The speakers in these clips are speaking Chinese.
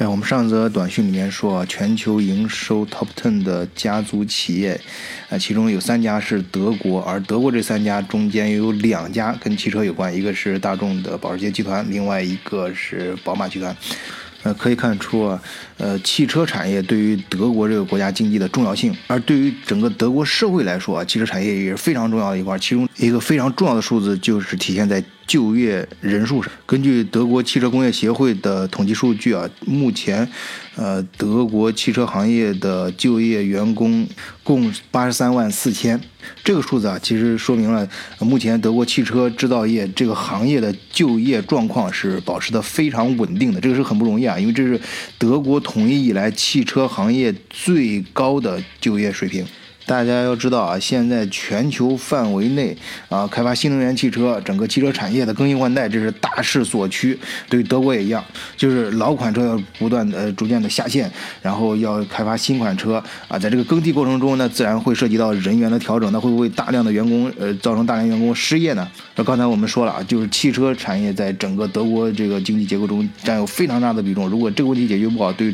哎，我们上则短讯里面说，全球营收 top ten 的家族企业，啊，其中有三家是德国，而德国这三家中间有两家跟汽车有关，一个是大众的保时捷集团，另外一个是宝马集团。呃，可以看出啊，呃，汽车产业对于德国这个国家经济的重要性，而对于整个德国社会来说啊，汽车产业也是非常重要的一块。其中一个非常重要的数字就是体现在。就业人数上，根据德国汽车工业协会的统计数据啊，目前，呃，德国汽车行业的就业员工共八十三万四千。这个数字啊，其实说明了目前德国汽车制造业这个行业的就业状况是保持的非常稳定的。这个是很不容易啊，因为这是德国统一以来汽车行业最高的就业水平。大家要知道啊，现在全球范围内啊，开发新能源汽车，整个汽车产业的更新换代，这是大势所趋。对德国也一样，就是老款车要不断的、逐渐的下线，然后要开发新款车啊。在这个更替过程中呢，自然会涉及到人员的调整，那会不会大量的员工呃造成大量员工失业呢？那刚才我们说了啊，就是汽车产业在整个德国这个经济结构中占有非常大的比重。如果这个问题解决不好，对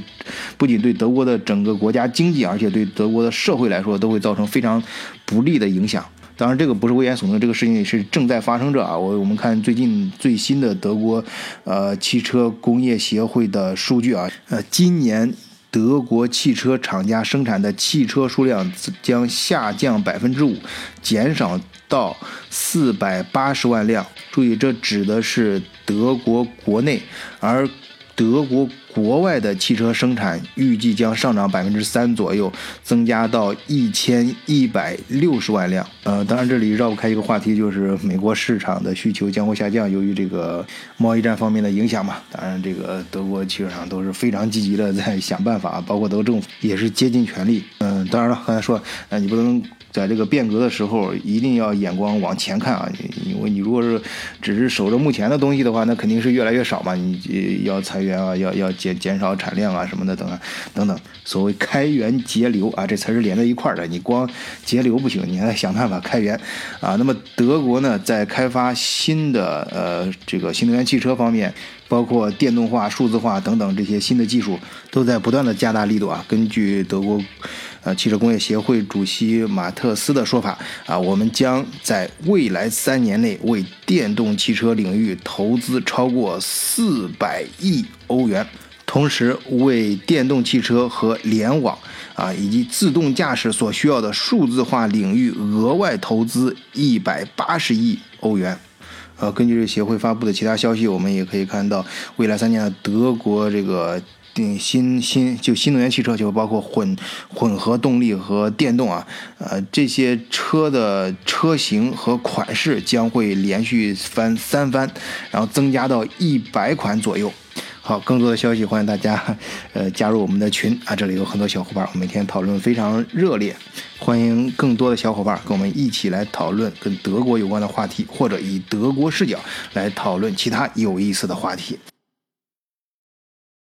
不仅对德国的整个国家经济，而且对德国的社会来说都。会造成非常不利的影响。当然，这个不是危言耸听，这个事情也是正在发生着啊。我我们看最近最新的德国呃汽车工业协会的数据啊，呃，今年德国汽车厂家生产的汽车数量将下降百分之五，减少到四百八十万辆。注意，这指的是德国国内，而德国。国外的汽车生产预计将上涨百分之三左右，增加到一千一百六十万辆。呃，当然这里绕不开一个话题，就是美国市场的需求将会下降，由于这个贸易战方面的影响嘛。当然，这个德国汽车厂都是非常积极的在想办法，包括德国政府也是竭尽全力。当然了，刚才说，呃，你不能。在这个变革的时候，一定要眼光往前看啊！因为你如果是只是守着目前的东西的话，那肯定是越来越少嘛。你要裁员啊，要要减减少产量啊什么的等等等。所谓开源节流啊，这词是连在一块儿的。你光节流不行，你还想办法开源啊。那么德国呢，在开发新的呃这个新能源汽车方面，包括电动化、数字化等等这些新的技术，都在不断的加大力度啊。根据德国。呃，汽车工业协会主席马特斯的说法啊，我们将在未来三年内为电动汽车领域投资超过四百亿欧元，同时为电动汽车和联网啊以及自动驾驶所需要的数字化领域额外投资一百八十亿欧元。呃，根据这协会发布的其他消息，我们也可以看到，未来三年的德国这个。新新就新能源汽车，就包括混混合动力和电动啊，呃，这些车的车型和款式将会连续翻三番，然后增加到一百款左右。好，更多的消息欢迎大家呃加入我们的群啊，这里有很多小伙伴，每天讨论非常热烈，欢迎更多的小伙伴跟我们一起来讨论跟德国有关的话题，或者以德国视角来讨论其他有意思的话题。